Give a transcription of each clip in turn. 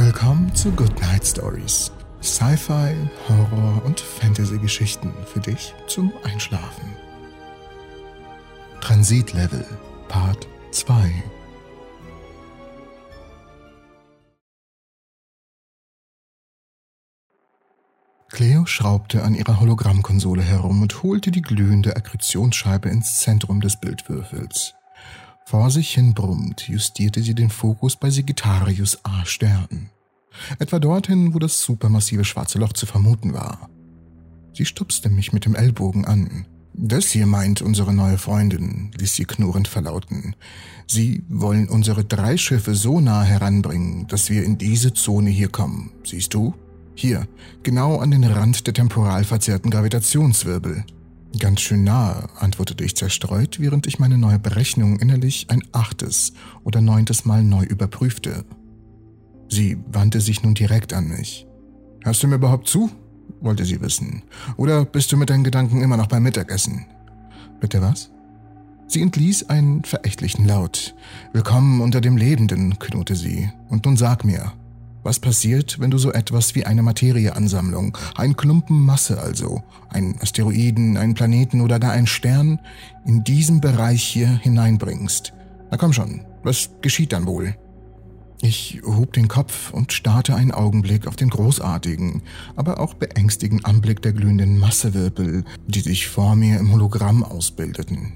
Willkommen zu Good Night Stories. Sci-Fi, Horror und Fantasy-Geschichten für dich zum Einschlafen. Transitlevel Part 2 Cleo schraubte an ihrer Hologrammkonsole herum und holte die glühende Akkretionsscheibe ins Zentrum des Bildwürfels. Vor sich hin brummend justierte sie den Fokus bei Sagittarius A Stern. Etwa dorthin, wo das supermassive schwarze Loch zu vermuten war. Sie stupste mich mit dem Ellbogen an. Das hier meint unsere neue Freundin, ließ sie knurrend verlauten. Sie wollen unsere drei Schiffe so nah heranbringen, dass wir in diese Zone hier kommen. Siehst du? Hier, genau an den Rand der temporal verzerrten Gravitationswirbel. Ganz schön nah, antwortete ich zerstreut, während ich meine neue Berechnung innerlich ein achtes oder neuntes Mal neu überprüfte. Sie wandte sich nun direkt an mich. Hörst du mir überhaupt zu? wollte sie wissen. Oder bist du mit deinen Gedanken immer noch beim Mittagessen? Bitte was? Sie entließ einen verächtlichen Laut. Willkommen unter dem Lebenden, knurrte sie. Und nun sag mir, was passiert, wenn du so etwas wie eine Materieansammlung, ein Klumpen Masse also, ein Asteroiden, einen Planeten oder gar einen Stern in diesen Bereich hier hineinbringst? Na komm schon, was geschieht dann wohl? Ich hob den Kopf und starrte einen Augenblick auf den großartigen, aber auch beängstigenden Anblick der glühenden Massewirbel, die sich vor mir im Hologramm ausbildeten,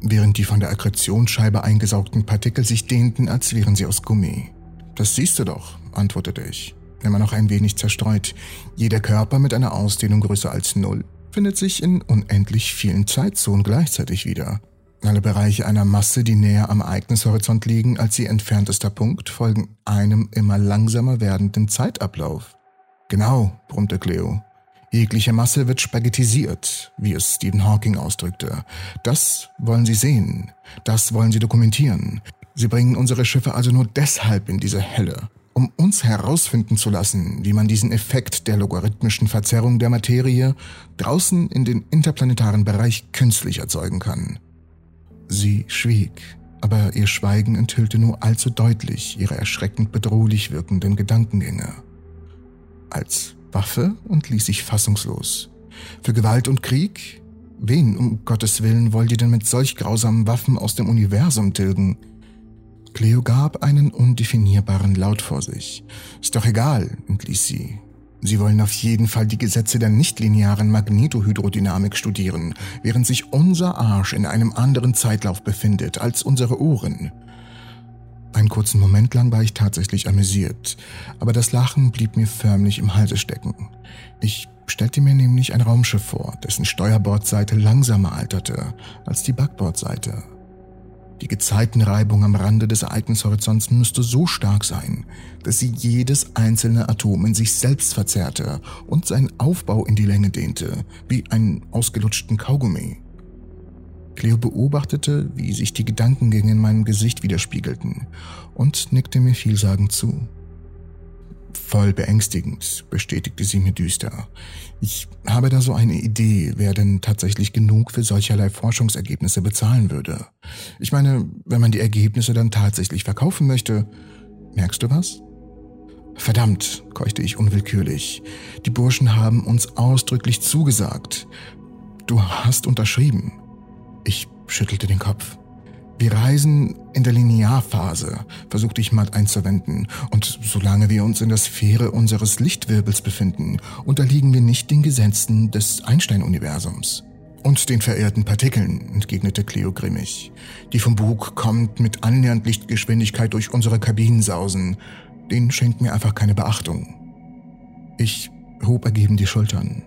während die von der Akkretionsscheibe eingesaugten Partikel sich dehnten, als wären sie aus Gummi. Das siehst du doch, antwortete ich, immer noch ein wenig zerstreut. Jeder Körper mit einer Ausdehnung größer als Null findet sich in unendlich vielen Zeitzonen gleichzeitig wieder. Alle Bereiche einer Masse, die näher am Ereignishorizont liegen als ihr entferntester Punkt, folgen einem immer langsamer werdenden Zeitablauf. Genau, brummte Cleo. Jegliche Masse wird spaghettisiert, wie es Stephen Hawking ausdrückte. Das wollen sie sehen. Das wollen sie dokumentieren. Sie bringen unsere Schiffe also nur deshalb in diese Hölle, um uns herausfinden zu lassen, wie man diesen Effekt der logarithmischen Verzerrung der Materie draußen in den interplanetaren Bereich künstlich erzeugen kann. Sie schwieg, aber ihr Schweigen enthüllte nur allzu deutlich ihre erschreckend bedrohlich wirkenden Gedankengänge. Als Waffe und ließ sich fassungslos. Für Gewalt und Krieg? Wen, um Gottes Willen, wollt ihr denn mit solch grausamen Waffen aus dem Universum tilgen? Cleo gab einen undefinierbaren Laut vor sich. Ist doch egal, entließ sie. Sie wollen auf jeden Fall die Gesetze der nichtlinearen Magnetohydrodynamik studieren, während sich unser Arsch in einem anderen Zeitlauf befindet als unsere Ohren. Einen kurzen Moment lang war ich tatsächlich amüsiert, aber das Lachen blieb mir förmlich im Halse stecken. Ich stellte mir nämlich ein Raumschiff vor, dessen Steuerbordseite langsamer alterte als die Backbordseite. Die Gezeitenreibung am Rande des Ereignishorizonts müsste so stark sein, dass sie jedes einzelne Atom in sich selbst verzerrte und seinen Aufbau in die Länge dehnte, wie einen ausgelutschten Kaugummi. Cleo beobachtete, wie sich die Gedankengänge in meinem Gesicht widerspiegelten und nickte mir vielsagend zu. Voll beängstigend, bestätigte sie mir düster. Ich habe da so eine Idee, wer denn tatsächlich genug für solcherlei Forschungsergebnisse bezahlen würde. Ich meine, wenn man die Ergebnisse dann tatsächlich verkaufen möchte, merkst du was? Verdammt, keuchte ich unwillkürlich. Die Burschen haben uns ausdrücklich zugesagt. Du hast unterschrieben. Ich schüttelte den Kopf. Wir reisen in der Linearphase, versuchte ich matt einzuwenden, und solange wir uns in der Sphäre unseres Lichtwirbels befinden, unterliegen wir nicht den Gesetzen des Einstein-Universums. Und den verehrten Partikeln, entgegnete Cleo grimmig. Die vom Bug kommt mit annähernd Lichtgeschwindigkeit durch unsere Kabinen sausen. Den schenkt mir einfach keine Beachtung. Ich hob ergeben die Schultern.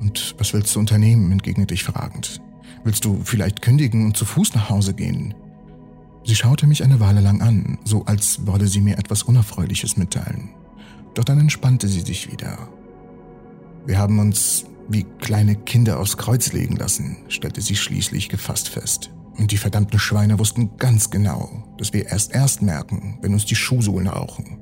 Und was willst du unternehmen? entgegnete ich fragend. Willst du vielleicht kündigen und zu Fuß nach Hause gehen? Sie schaute mich eine Weile lang an, so als wolle sie mir etwas Unerfreuliches mitteilen. Doch dann entspannte sie sich wieder. Wir haben uns wie kleine Kinder aufs Kreuz legen lassen, stellte sie schließlich gefasst fest. Und die verdammten Schweine wussten ganz genau, dass wir erst erst merken, wenn uns die Schuhsohlen rauchen.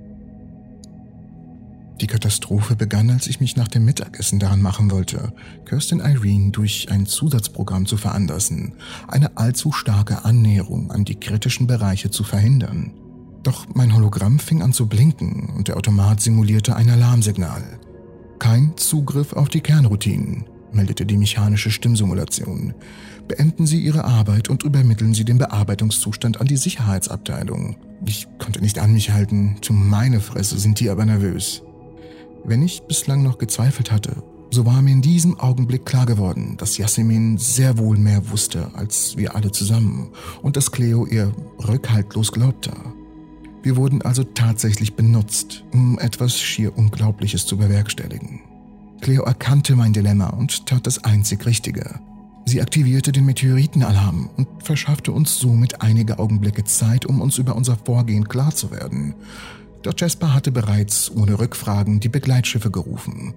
Die Katastrophe begann, als ich mich nach dem Mittagessen daran machen wollte, Kirsten Irene durch ein Zusatzprogramm zu veranlassen, eine allzu starke Annäherung an die kritischen Bereiche zu verhindern. Doch mein Hologramm fing an zu blinken und der Automat simulierte ein Alarmsignal. Kein Zugriff auf die Kernroutinen, meldete die mechanische Stimmsimulation. Beenden Sie Ihre Arbeit und übermitteln Sie den Bearbeitungszustand an die Sicherheitsabteilung. Ich konnte nicht an mich halten, zu meine Fresse sind die aber nervös. Wenn ich bislang noch gezweifelt hatte, so war mir in diesem Augenblick klar geworden, dass Yasemin sehr wohl mehr wusste als wir alle zusammen und dass Cleo ihr rückhaltlos glaubte. Wir wurden also tatsächlich benutzt, um etwas schier Unglaubliches zu bewerkstelligen. Cleo erkannte mein Dilemma und tat das einzig Richtige. Sie aktivierte den Meteoritenalarm und verschaffte uns somit einige Augenblicke Zeit, um uns über unser Vorgehen klar zu werden. Doch Jasper hatte bereits ohne Rückfragen die Begleitschiffe gerufen.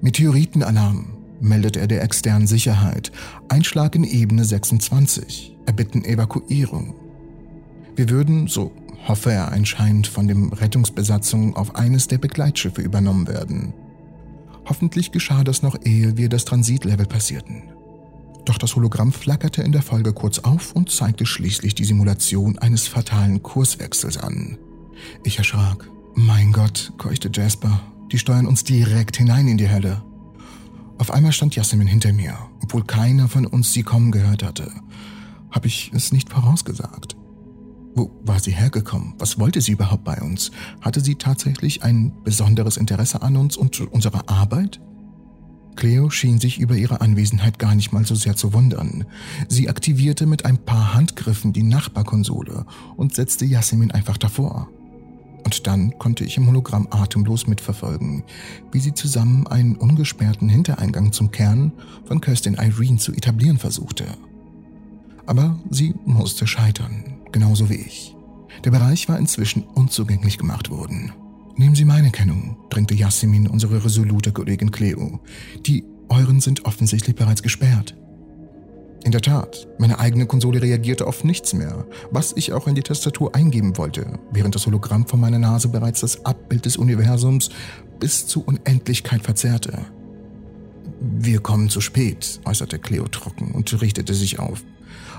Meteoritenalarm, meldet er der externen Sicherheit. Einschlag in Ebene 26. Erbitten Evakuierung. Wir würden, so hoffe er anscheinend, von dem Rettungsbesatzung auf eines der Begleitschiffe übernommen werden. Hoffentlich geschah das noch ehe wir das Transitlevel passierten. Doch das Hologramm flackerte in der Folge kurz auf und zeigte schließlich die Simulation eines fatalen Kurswechsels an. Ich erschrak. Mein Gott, keuchte Jasper, die steuern uns direkt hinein in die Hölle. Auf einmal stand Jasmin hinter mir, obwohl keiner von uns sie kommen gehört hatte. Habe ich es nicht vorausgesagt? Wo war sie hergekommen? Was wollte sie überhaupt bei uns? Hatte sie tatsächlich ein besonderes Interesse an uns und unserer Arbeit? Cleo schien sich über ihre Anwesenheit gar nicht mal so sehr zu wundern. Sie aktivierte mit ein paar Handgriffen die Nachbarkonsole und setzte Yasemin einfach davor. Und dann konnte ich im Hologramm atemlos mitverfolgen, wie sie zusammen einen ungesperrten Hintereingang zum Kern von Kirstin Irene zu etablieren versuchte. Aber sie musste scheitern, genauso wie ich. Der Bereich war inzwischen unzugänglich gemacht worden. Nehmen Sie meine Kennung, drängte Yasemin unsere resolute Kollegin Cleo. Die euren sind offensichtlich bereits gesperrt. In der Tat, meine eigene Konsole reagierte auf nichts mehr, was ich auch in die Tastatur eingeben wollte, während das Hologramm vor meiner Nase bereits das Abbild des Universums bis zur Unendlichkeit verzerrte. Wir kommen zu spät, äußerte Cleo trocken und richtete sich auf.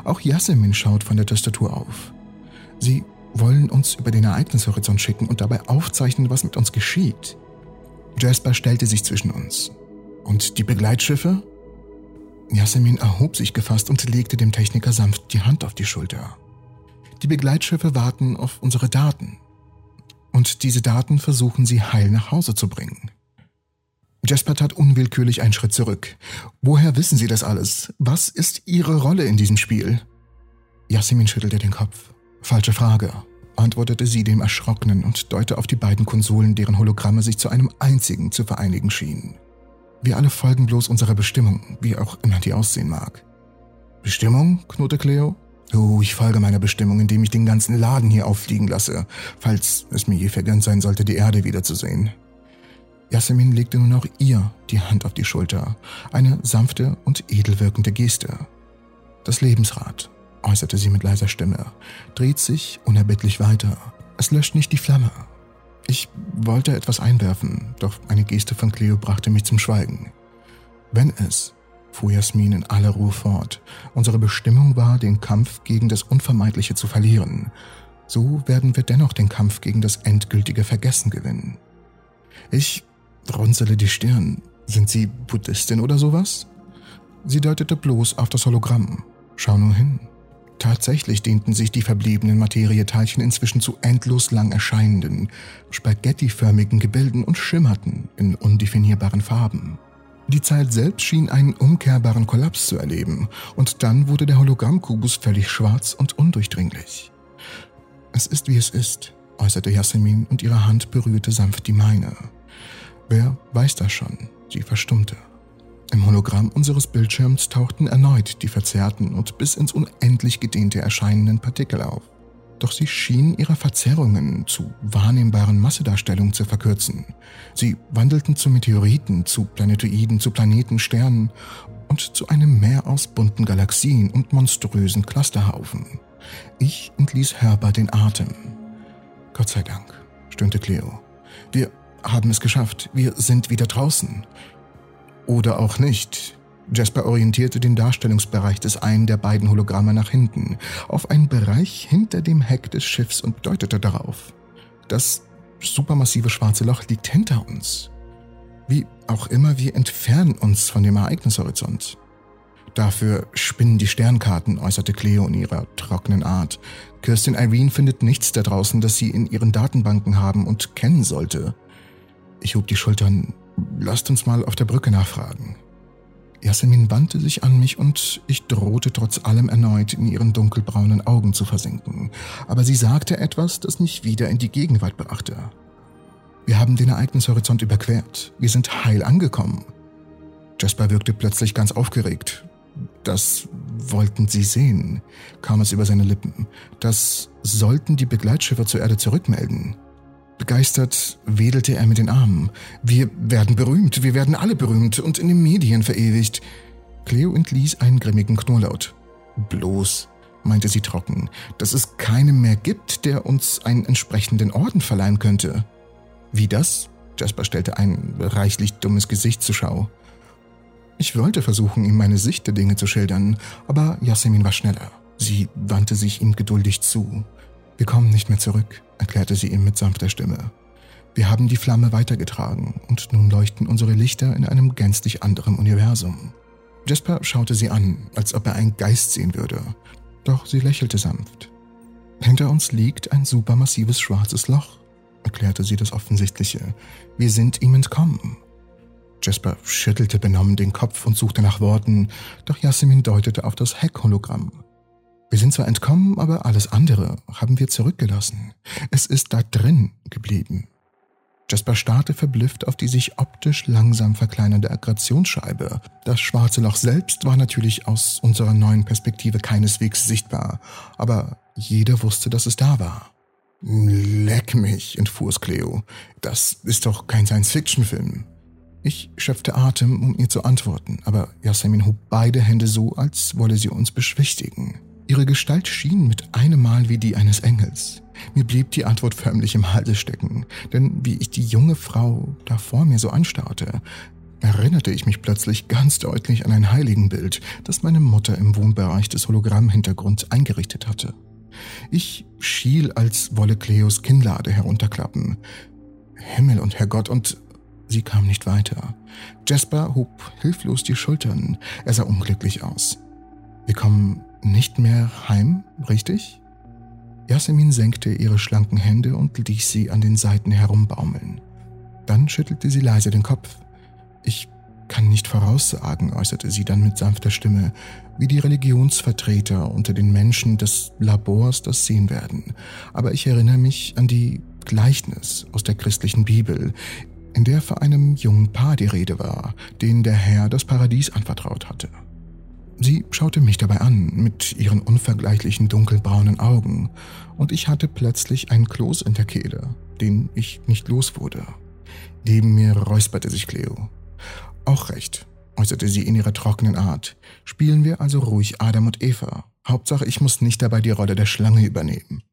Auch Yasemin schaut von der Tastatur auf. Sie wollen uns über den Ereignishorizont schicken und dabei aufzeichnen, was mit uns geschieht. Jasper stellte sich zwischen uns. Und die Begleitschiffe? Yasemin erhob sich gefasst und legte dem Techniker sanft die Hand auf die Schulter. Die Begleitschiffe warten auf unsere Daten. Und diese Daten versuchen sie heil nach Hause zu bringen. Jasper tat unwillkürlich einen Schritt zurück. Woher wissen Sie das alles? Was ist Ihre Rolle in diesem Spiel? Yasemin schüttelte den Kopf. Falsche Frage, antwortete sie dem Erschrockenen und deutete auf die beiden Konsolen, deren Hologramme sich zu einem einzigen zu vereinigen schienen. Wir alle folgen bloß unserer Bestimmung, wie auch immer die aussehen mag. Bestimmung? knurrte Cleo. Oh, ich folge meiner Bestimmung, indem ich den ganzen Laden hier auffliegen lasse, falls es mir je vergönnt sein sollte, die Erde wiederzusehen. Yasemin legte nun auch ihr die Hand auf die Schulter, eine sanfte und edel wirkende Geste. Das Lebensrad, äußerte sie mit leiser Stimme, dreht sich unerbittlich weiter. Es löscht nicht die Flamme, ich wollte etwas einwerfen, doch eine Geste von Cleo brachte mich zum Schweigen. Wenn es, fuhr Jasmin in aller Ruhe fort, unsere Bestimmung war, den Kampf gegen das Unvermeidliche zu verlieren, so werden wir dennoch den Kampf gegen das endgültige Vergessen gewinnen. Ich runzele die Stirn. Sind Sie Buddhistin oder sowas? Sie deutete bloß auf das Hologramm. Schau nur hin. Tatsächlich dehnten sich die verbliebenen Materieteilchen inzwischen zu endlos lang erscheinenden, spaghettiförmigen Gebilden und schimmerten in undefinierbaren Farben. Die Zeit selbst schien einen umkehrbaren Kollaps zu erleben, und dann wurde der Hologrammkubus völlig schwarz und undurchdringlich. Es ist wie es ist, äußerte Yasemin und ihre Hand berührte sanft die meine. Wer weiß das schon? Sie verstummte. Im Hologramm unseres Bildschirms tauchten erneut die verzerrten und bis ins Unendlich gedehnte erscheinenden Partikel auf. Doch sie schienen ihre Verzerrungen zu wahrnehmbaren Massedarstellungen zu verkürzen. Sie wandelten zu Meteoriten, zu Planetoiden, zu Planeten, Sternen und zu einem Meer aus bunten Galaxien und monströsen Clusterhaufen. Ich entließ hörbar den Atem. Gott sei Dank, stöhnte Cleo. Wir haben es geschafft. Wir sind wieder draußen. Oder auch nicht. Jasper orientierte den Darstellungsbereich des einen der beiden Hologramme nach hinten, auf einen Bereich hinter dem Heck des Schiffs und deutete darauf. Das supermassive schwarze Loch liegt hinter uns. Wie auch immer, wir entfernen uns von dem Ereignishorizont. Dafür spinnen die Sternkarten, äußerte Cleo in ihrer trockenen Art. Kirstin Irene findet nichts da draußen, das sie in ihren Datenbanken haben und kennen sollte. Ich hob die Schultern. Lasst uns mal auf der Brücke nachfragen. Yasemin wandte sich an mich und ich drohte trotz allem erneut in ihren dunkelbraunen Augen zu versinken. Aber sie sagte etwas, das mich wieder in die Gegenwart brachte. Wir haben den Ereignishorizont überquert. Wir sind heil angekommen. Jasper wirkte plötzlich ganz aufgeregt. Das wollten sie sehen, kam es über seine Lippen. Das sollten die Begleitschiffe zur Erde zurückmelden. Begeistert wedelte er mit den Armen. Wir werden berühmt, wir werden alle berühmt und in den Medien verewigt. Cleo entließ einen grimmigen Knurrlaut. Bloß, meinte sie trocken, dass es keinen mehr gibt, der uns einen entsprechenden Orden verleihen könnte. Wie das? Jasper stellte ein reichlich dummes Gesicht zur Schau. Ich wollte versuchen, ihm meine Sicht der Dinge zu schildern, aber Yasemin war schneller. Sie wandte sich ihm geduldig zu. Wir kommen nicht mehr zurück, erklärte sie ihm mit sanfter Stimme. Wir haben die Flamme weitergetragen und nun leuchten unsere Lichter in einem gänzlich anderen Universum. Jasper schaute sie an, als ob er einen Geist sehen würde, doch sie lächelte sanft. Hinter uns liegt ein supermassives schwarzes Loch, erklärte sie das Offensichtliche. Wir sind ihm entkommen. Jasper schüttelte benommen den Kopf und suchte nach Worten, doch Yasemin deutete auf das Heckhologramm. Wir sind zwar entkommen, aber alles andere haben wir zurückgelassen. Es ist da drin geblieben. Jasper starrte verblüfft auf die sich optisch langsam verkleinernde Aggressionsscheibe. Das schwarze Loch selbst war natürlich aus unserer neuen Perspektive keineswegs sichtbar, aber jeder wusste, dass es da war. Leck mich, entfuhr es Cleo. Das ist doch kein Science-Fiction-Film. Ich schöpfte Atem, um ihr zu antworten, aber Yasemin hob beide Hände so, als wolle sie uns beschwichtigen. Ihre Gestalt schien mit einem Mal wie die eines Engels. Mir blieb die Antwort förmlich im Halse stecken, denn wie ich die junge Frau da vor mir so anstarrte, erinnerte ich mich plötzlich ganz deutlich an ein Heiligenbild, das meine Mutter im Wohnbereich des Hologrammhintergrunds eingerichtet hatte. Ich schiel, als wolle Cleos Kinnlade herunterklappen. Himmel und Herrgott, und Sie kam nicht weiter. Jasper hob hilflos die Schultern. Er sah unglücklich aus. Wir kommen nicht mehr heim, richtig? Yasemin senkte ihre schlanken Hände und ließ sie an den Seiten herumbaumeln. Dann schüttelte sie leise den Kopf. Ich kann nicht voraussagen, äußerte sie dann mit sanfter Stimme, wie die Religionsvertreter unter den Menschen des Labors das sehen werden. Aber ich erinnere mich an die Gleichnis aus der christlichen Bibel, in der von einem jungen Paar die Rede war, denen der Herr das Paradies anvertraut hatte. Sie schaute mich dabei an, mit ihren unvergleichlichen dunkelbraunen Augen, und ich hatte plötzlich einen Kloß in der Kehle, den ich nicht los wurde. Neben mir räusperte sich Cleo. Auch recht, äußerte sie in ihrer trockenen Art. Spielen wir also ruhig Adam und Eva. Hauptsache, ich muss nicht dabei die Rolle der Schlange übernehmen.